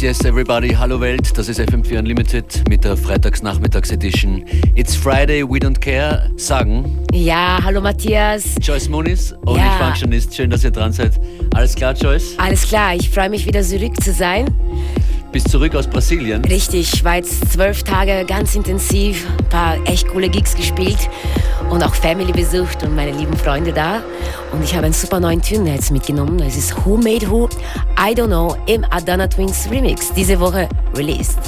Yes, yes, everybody. Hallo Welt, das ist FM4 Unlimited mit der Freitagsnachmittags-Edition. It's Friday, we don't care. Sagen. Ja, hallo Matthias. Joyce Muniz, Only Ja. Functionist. Schön, dass ihr dran seid. Alles klar, Joyce? Alles klar, ich freue mich wieder zurück zu sein. Bist zurück aus Brasilien. Richtig, ich war jetzt zwölf Tage ganz intensiv, ein paar echt coole Gigs gespielt und auch Family besucht und meine lieben Freunde da. Und ich habe einen super neuen Tune jetzt mitgenommen. Es ist Who Made Who, I Don't Know im Adana Twins Remix. Diese Woche released.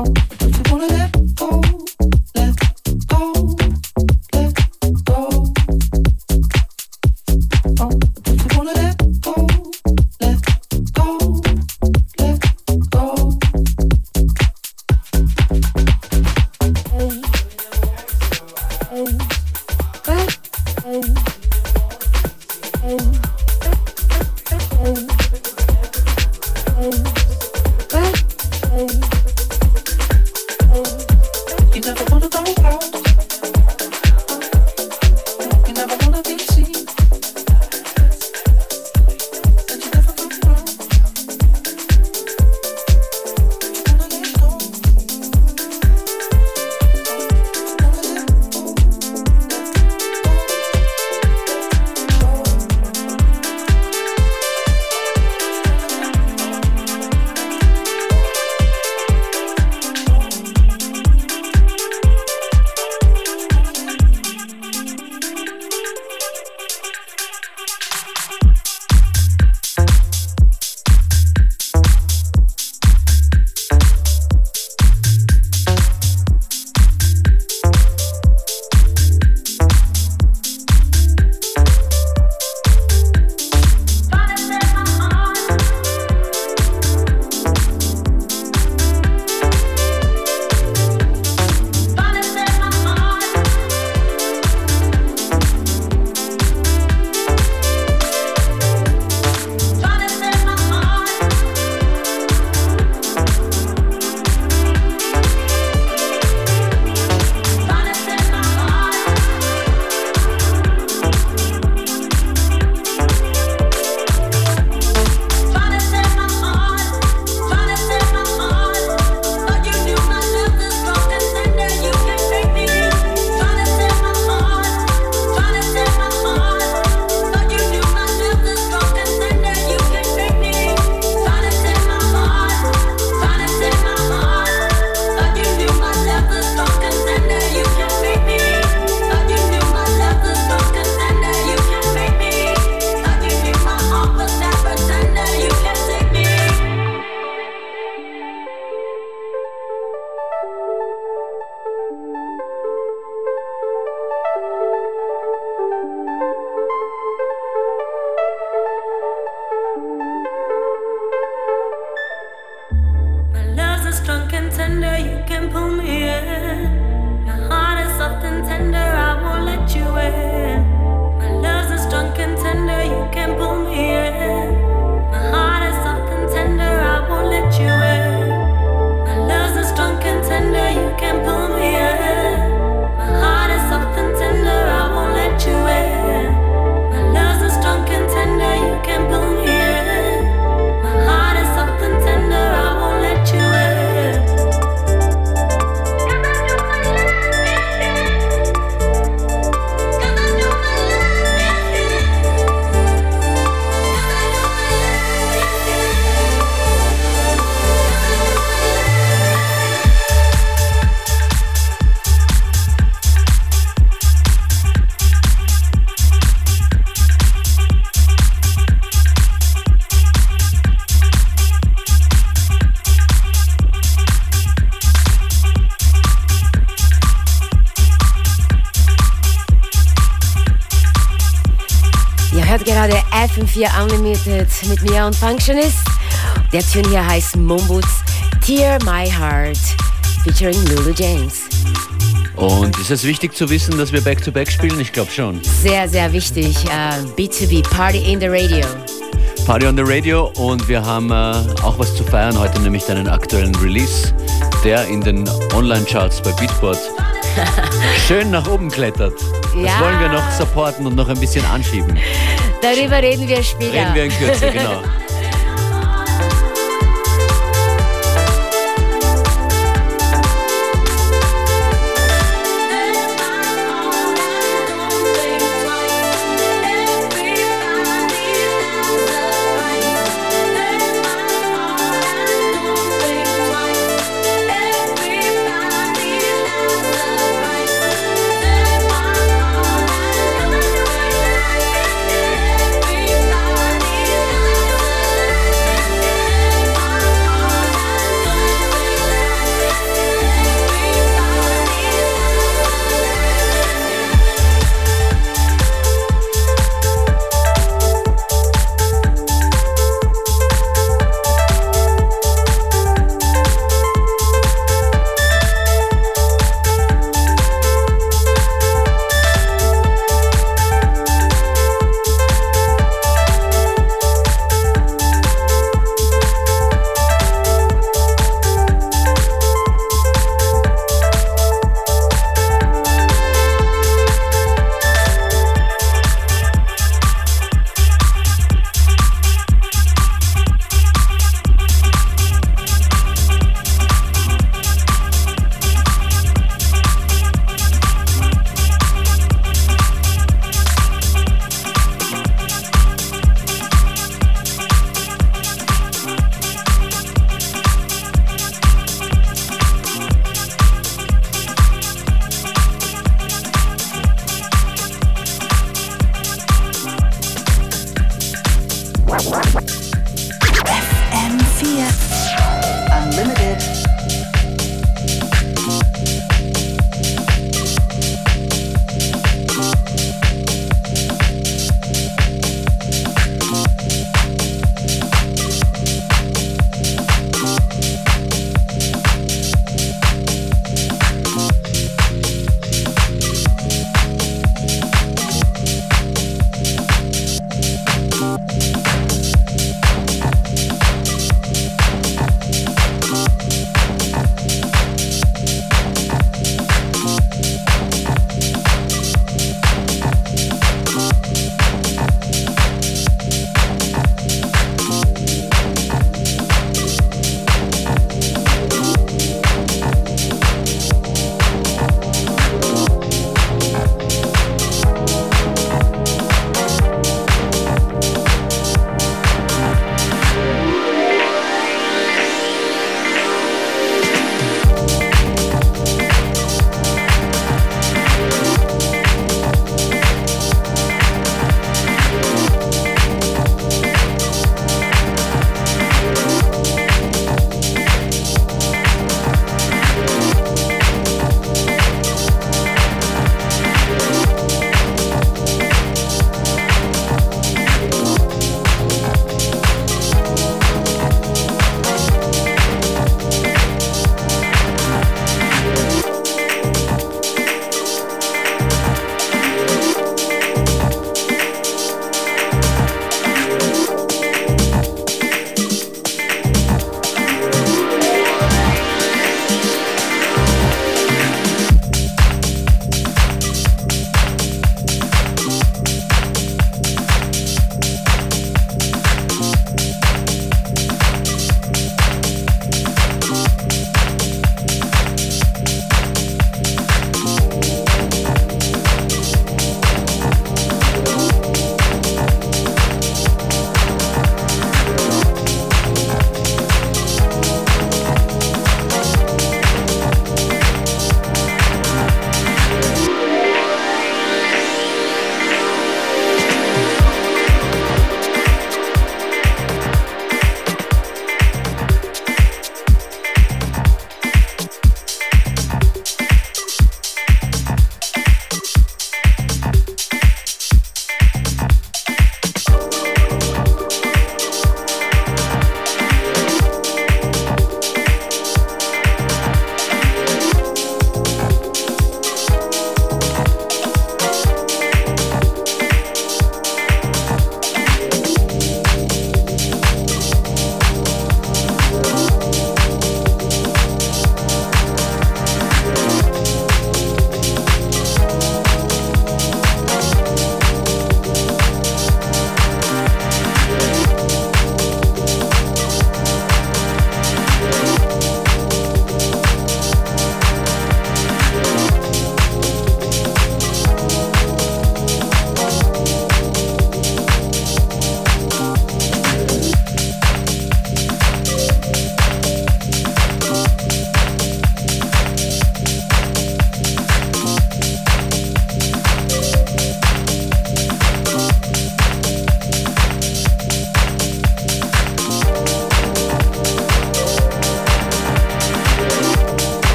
Oh. FM4 Unlimited mit mir und Functionist. Der Tune hier heißt Mombuts Tear My Heart featuring Lulu James. Und ist es wichtig zu wissen, dass wir Back-to-Back -back spielen? Ich glaube schon. Sehr, sehr wichtig. Uh, B2B, Party in the Radio. Party on the Radio und wir haben uh, auch was zu feiern heute, nämlich deinen aktuellen Release, der in den Online-Charts bei Beatport schön nach oben klettert. Das ja. wollen wir noch supporten und noch ein bisschen anschieben. Darüber reden wir später. Reden wir in Kürze, genau.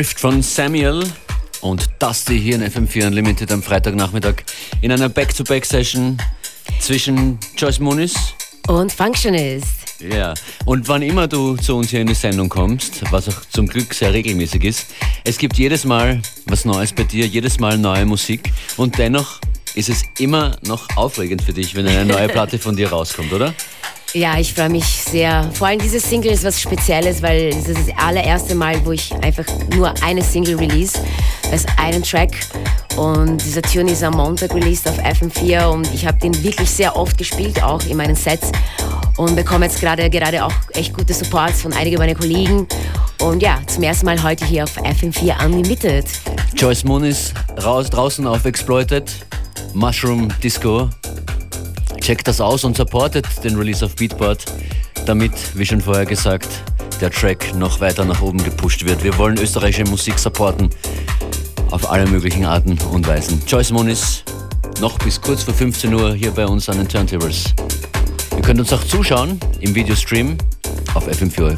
Drift von Samuel und Dusty hier in FM4 Unlimited am Freitagnachmittag in einer Back-to-Back-Session zwischen Joyce Muniz und Functionist. Ja, und wann immer du zu uns hier in die Sendung kommst, was auch zum Glück sehr regelmäßig ist, es gibt jedes Mal was Neues bei dir, jedes Mal neue Musik und dennoch ist es immer noch aufregend für dich, wenn eine neue Platte von dir rauskommt, oder? Ja, ich freue mich sehr. Vor allem diese Single ist was Spezielles, weil es ist das allererste Mal, wo ich einfach nur eine Single release. Ist einen Track und dieser Tune ist am Montag released auf FM4 und ich habe den wirklich sehr oft gespielt, auch in meinen Sets und bekomme jetzt gerade, gerade auch echt gute Supports von einigen meiner Kollegen. Und ja, zum ersten Mal heute hier auf FM4 Unlimited. Joyce Moon ist raus, draußen auf Exploited, Mushroom Disco Checkt das aus und supportet den Release auf Beatport, damit, wie schon vorher gesagt, der Track noch weiter nach oben gepusht wird. Wir wollen österreichische Musik supporten auf alle möglichen Arten und Weisen. Joyce Moniz noch bis kurz vor 15 Uhr hier bei uns an den Turntables. Ihr könnt uns auch zuschauen im Videostream auf fm4,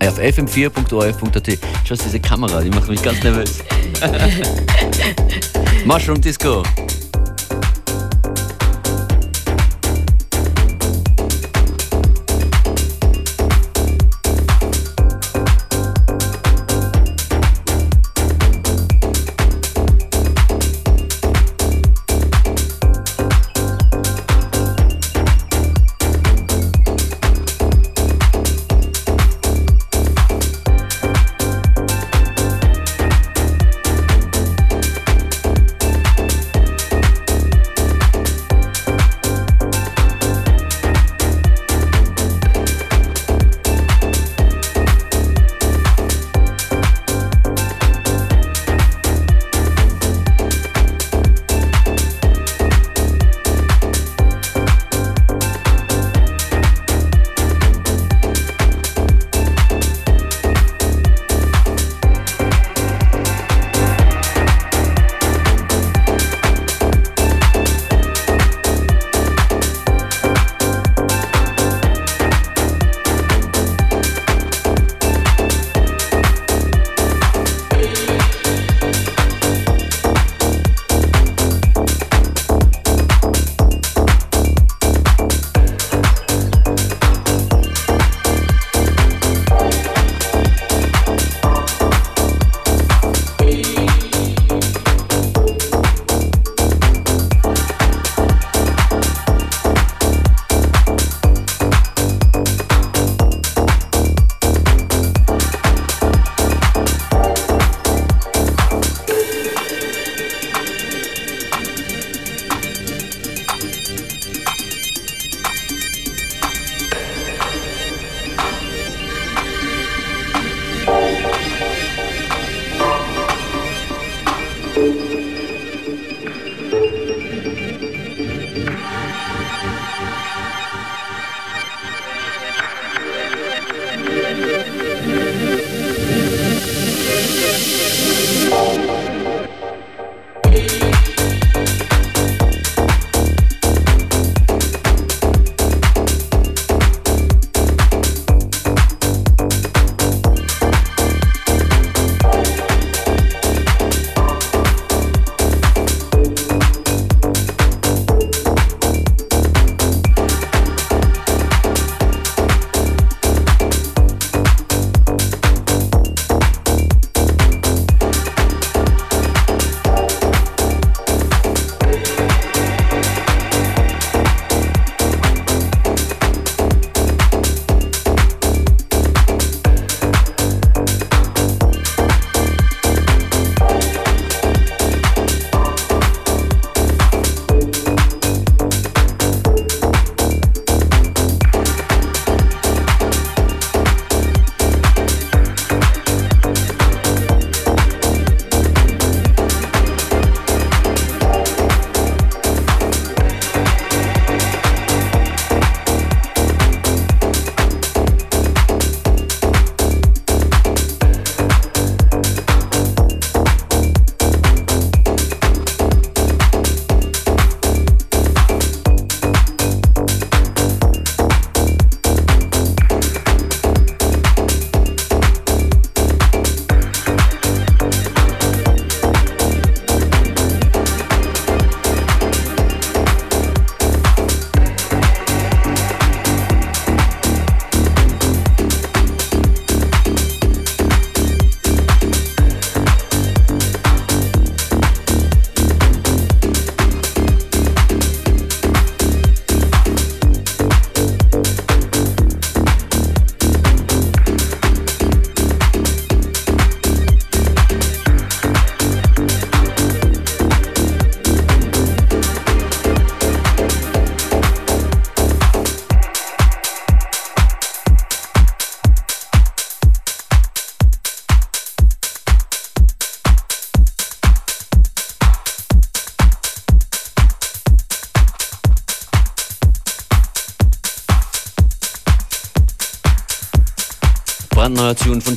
äh, auf fm4.orf.at. Schau diese Kamera, die macht mich ganz nervös. Mushroom Disco.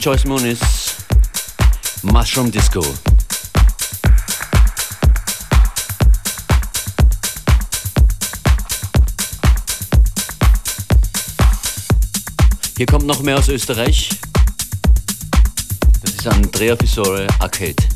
Von Joyce Moonis, Mushroom Disco. Hier kommt noch mehr aus Österreich. Das ist Andrea Fisore Arcade.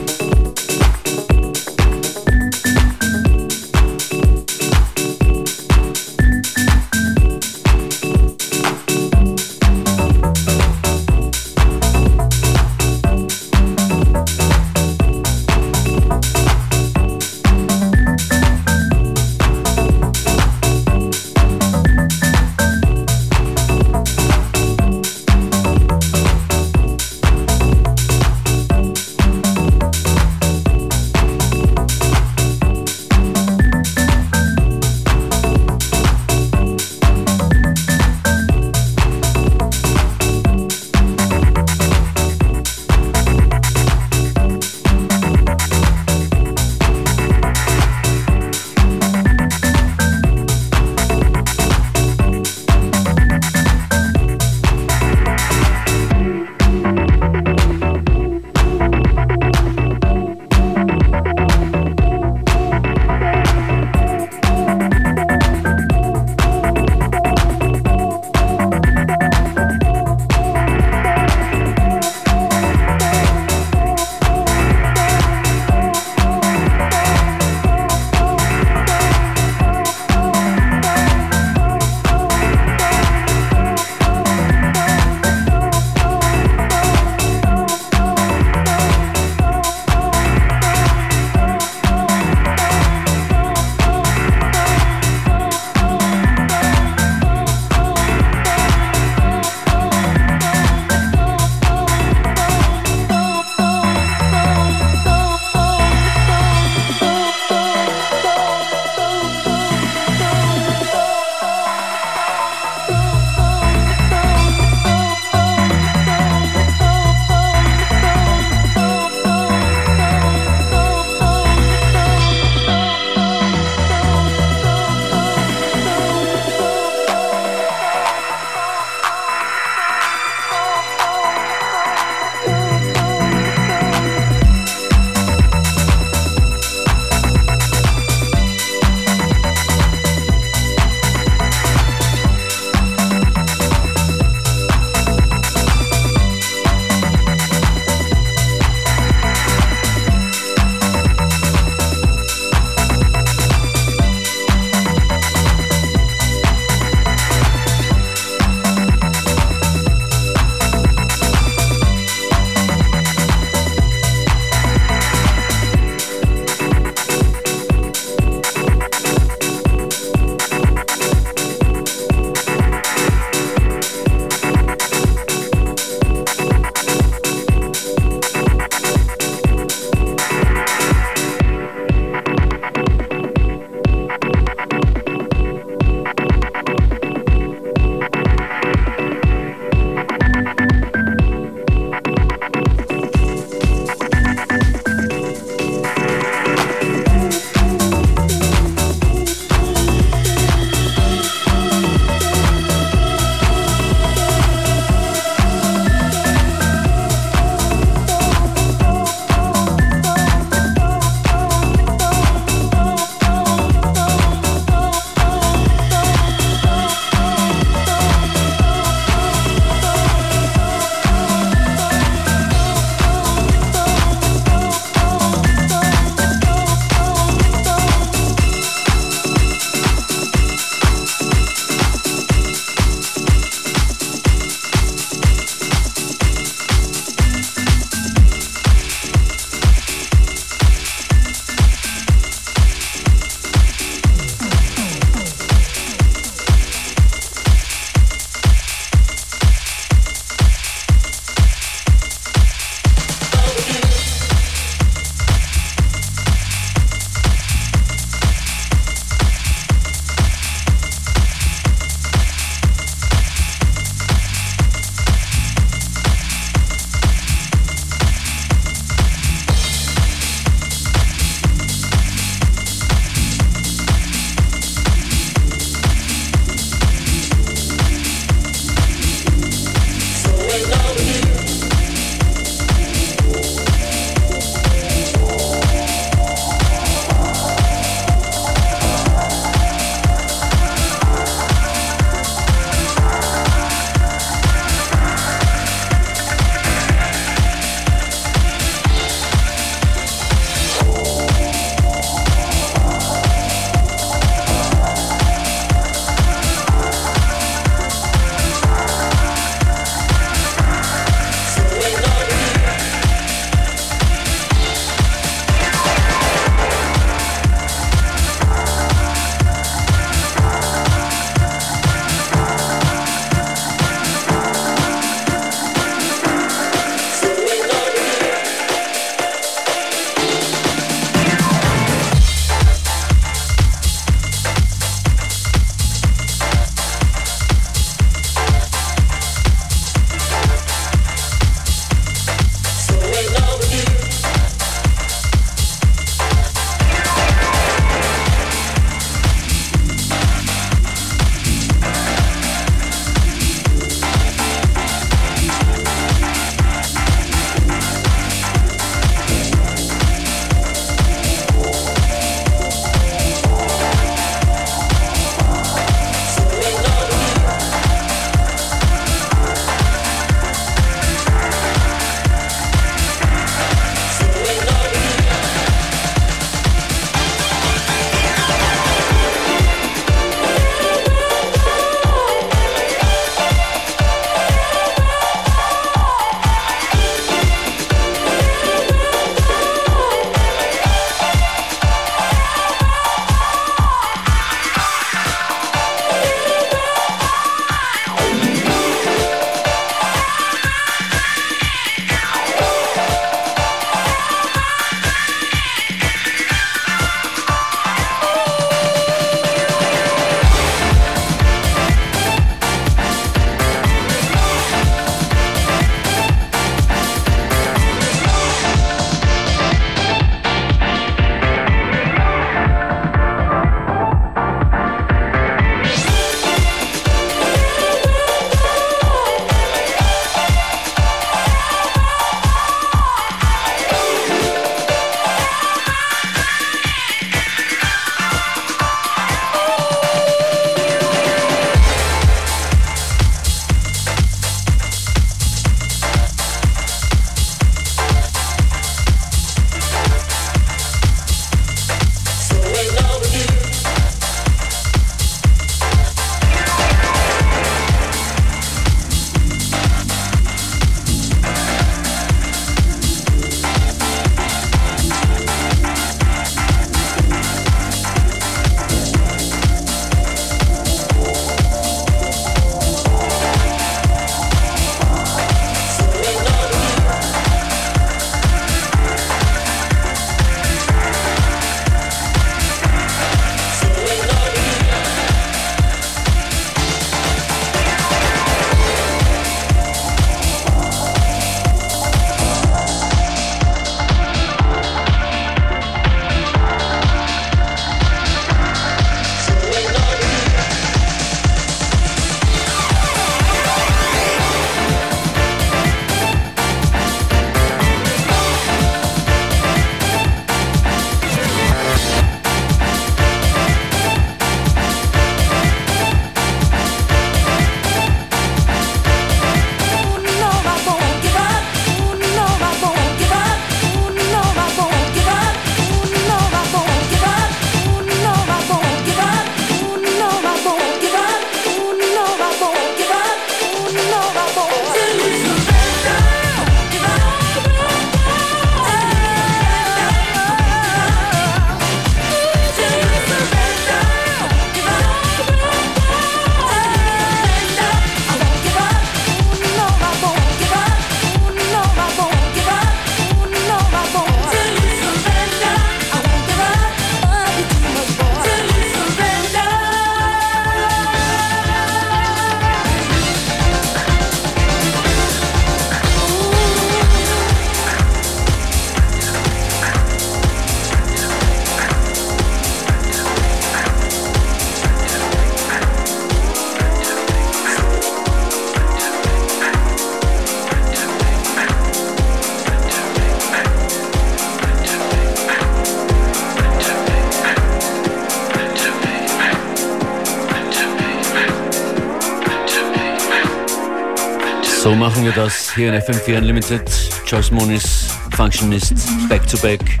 So machen wir das hier in FM4 Unlimited. Joyce Moniz, Functionist, Back to Back.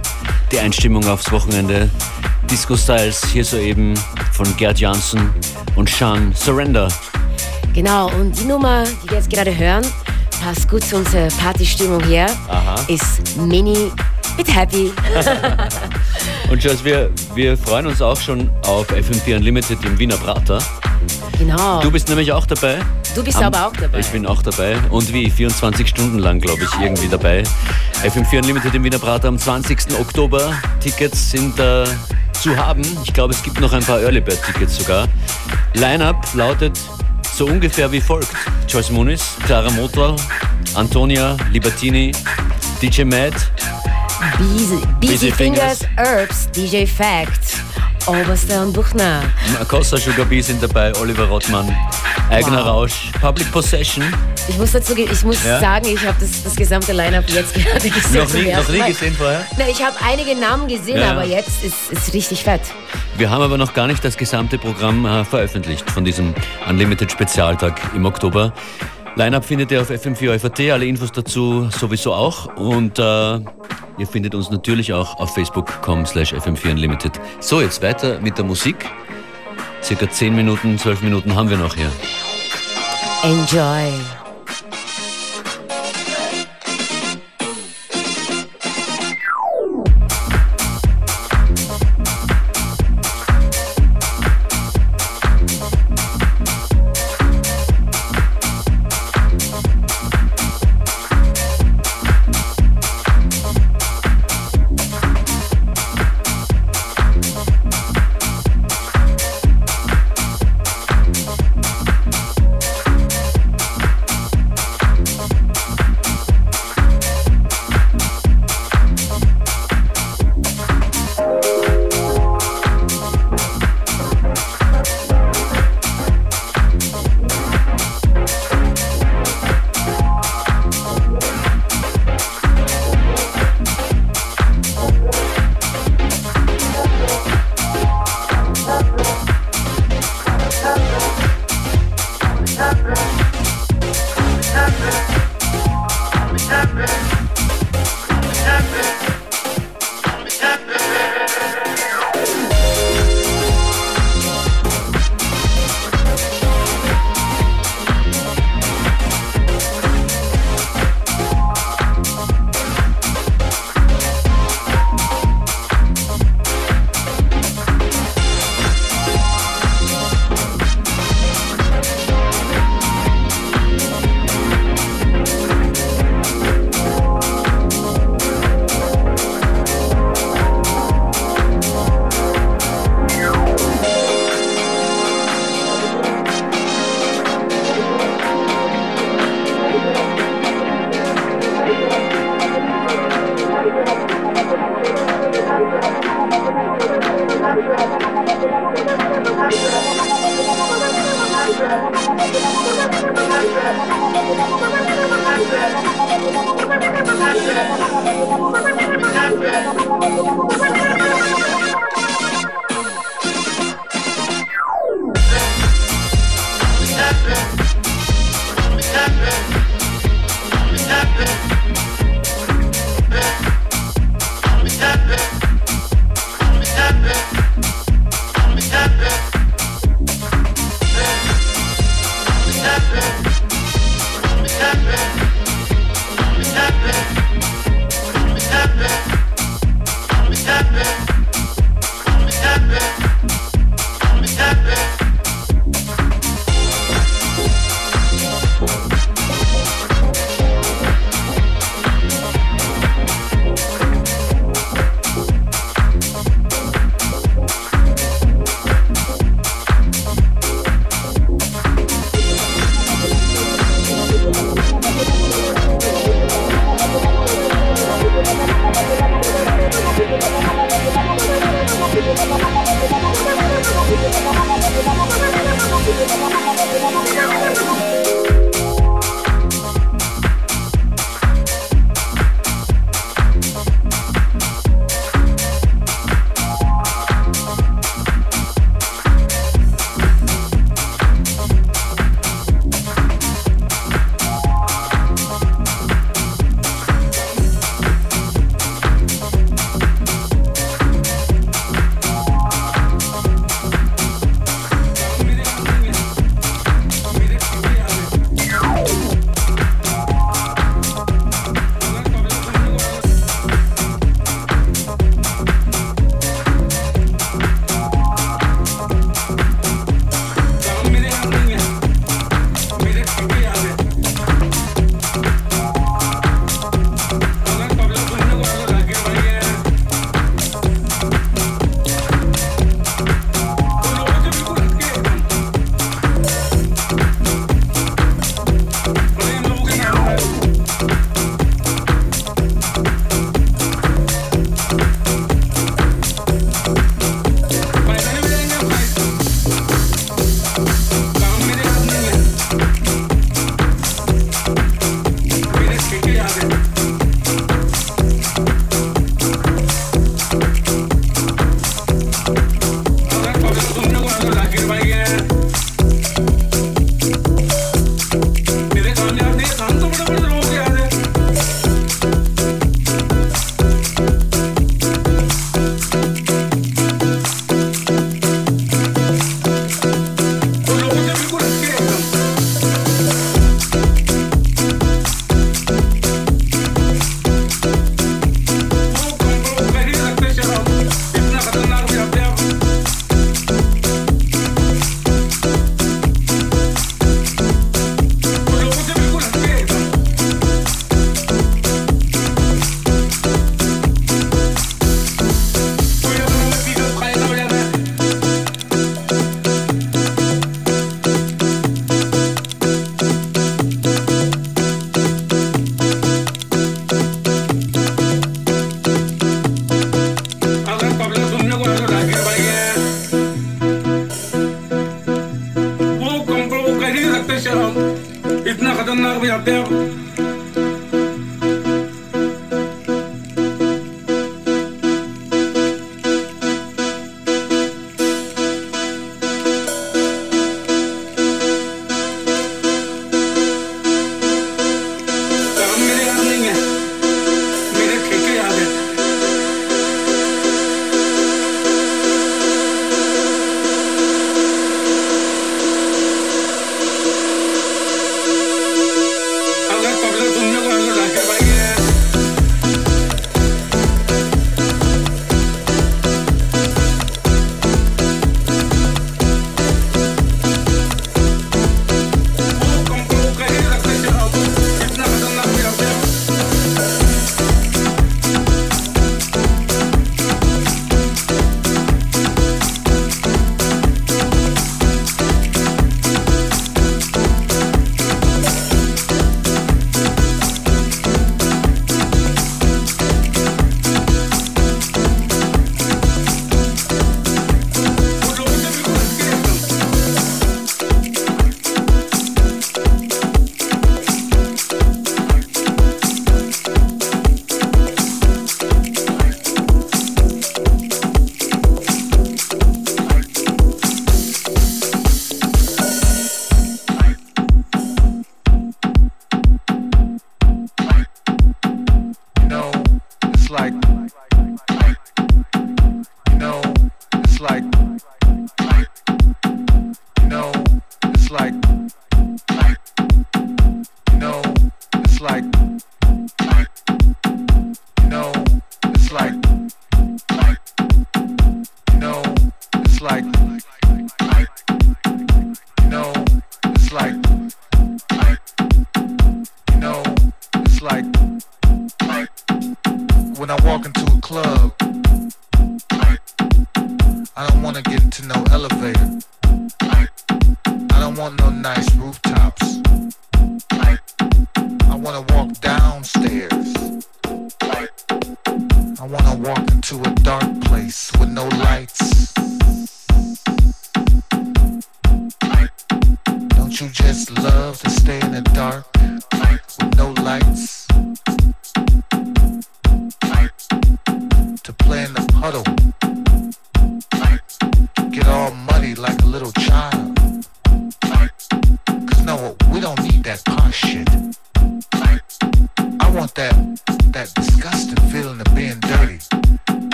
Die Einstimmung aufs Wochenende. Disco Styles hier soeben von Gerd Janssen und Sean Surrender. Genau, und die Nummer, die wir jetzt gerade hören, passt gut zu unserer Partystimmung hier. Aha. Ist Mini mit Happy. und Joyce, wir, wir freuen uns auch schon auf FM4 Unlimited im Wiener Prater. Genau. Du bist nämlich auch dabei. Du bist Am, aber auch dabei. Ich bin auch dabei. Und wie? 24 Stunden lang, glaube ich, irgendwie dabei. FM4 Unlimited im Wiener Prater am 20. Oktober. Tickets sind äh, zu haben. Ich glaube, es gibt noch ein paar Early Bird Tickets sogar. Line-Up lautet so ungefähr wie folgt. Joyce Muniz, Clara Motor, Antonia Libertini, DJ Matt, Busy, Busy, Busy Fingers, Fingers, Herbs, DJ Fact. Oberster und Buchner. Costa Sugar Bee sind dabei, Oliver Rottmann, Eigener wow. Rausch, Public Possession. Ich muss dazu, ich muss ja? sagen, ich habe das, das gesamte Line-Up jetzt gerade gesehen. Noch nie, noch nie gesehen vorher? Na, ich habe einige Namen gesehen, ja. aber jetzt ist es richtig fett. Wir haben aber noch gar nicht das gesamte Programm äh, veröffentlicht von diesem Unlimited Spezialtag im Oktober. Line-Up findet ihr auf FM4 FAT, alle Infos dazu sowieso auch. Und äh, ihr findet uns natürlich auch auf facebook.com slash FM4 Unlimited. So, jetzt weiter mit der Musik. Circa 10 Minuten, 12 Minuten haben wir noch hier. Enjoy.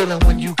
feeling when you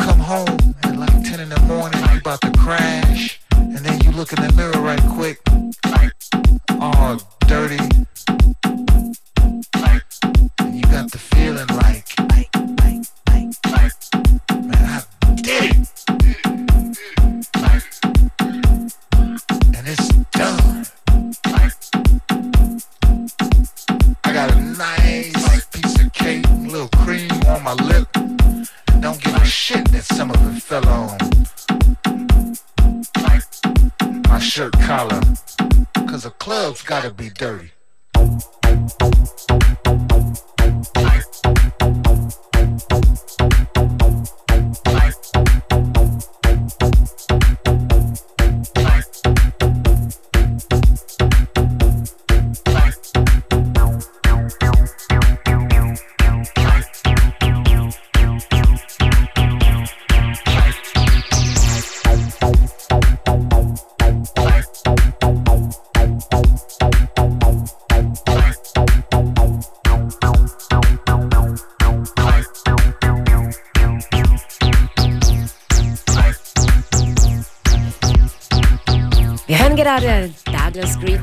gerade Douglas Street,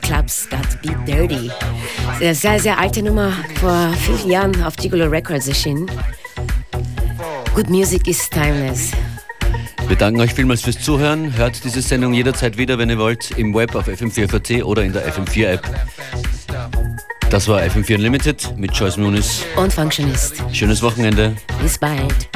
Club's Got Be Dirty. Eine sehr, sehr alte Nummer, vor vielen Jahren auf Gigolo Records erschienen. Good Music is timeless. Wir danken euch vielmals fürs Zuhören. Hört diese Sendung jederzeit wieder, wenn ihr wollt, im Web auf FM4 oder in der FM4-App. Das war FM4 Unlimited mit Joyce Muniz und Functionist. Schönes Wochenende. Bis bald.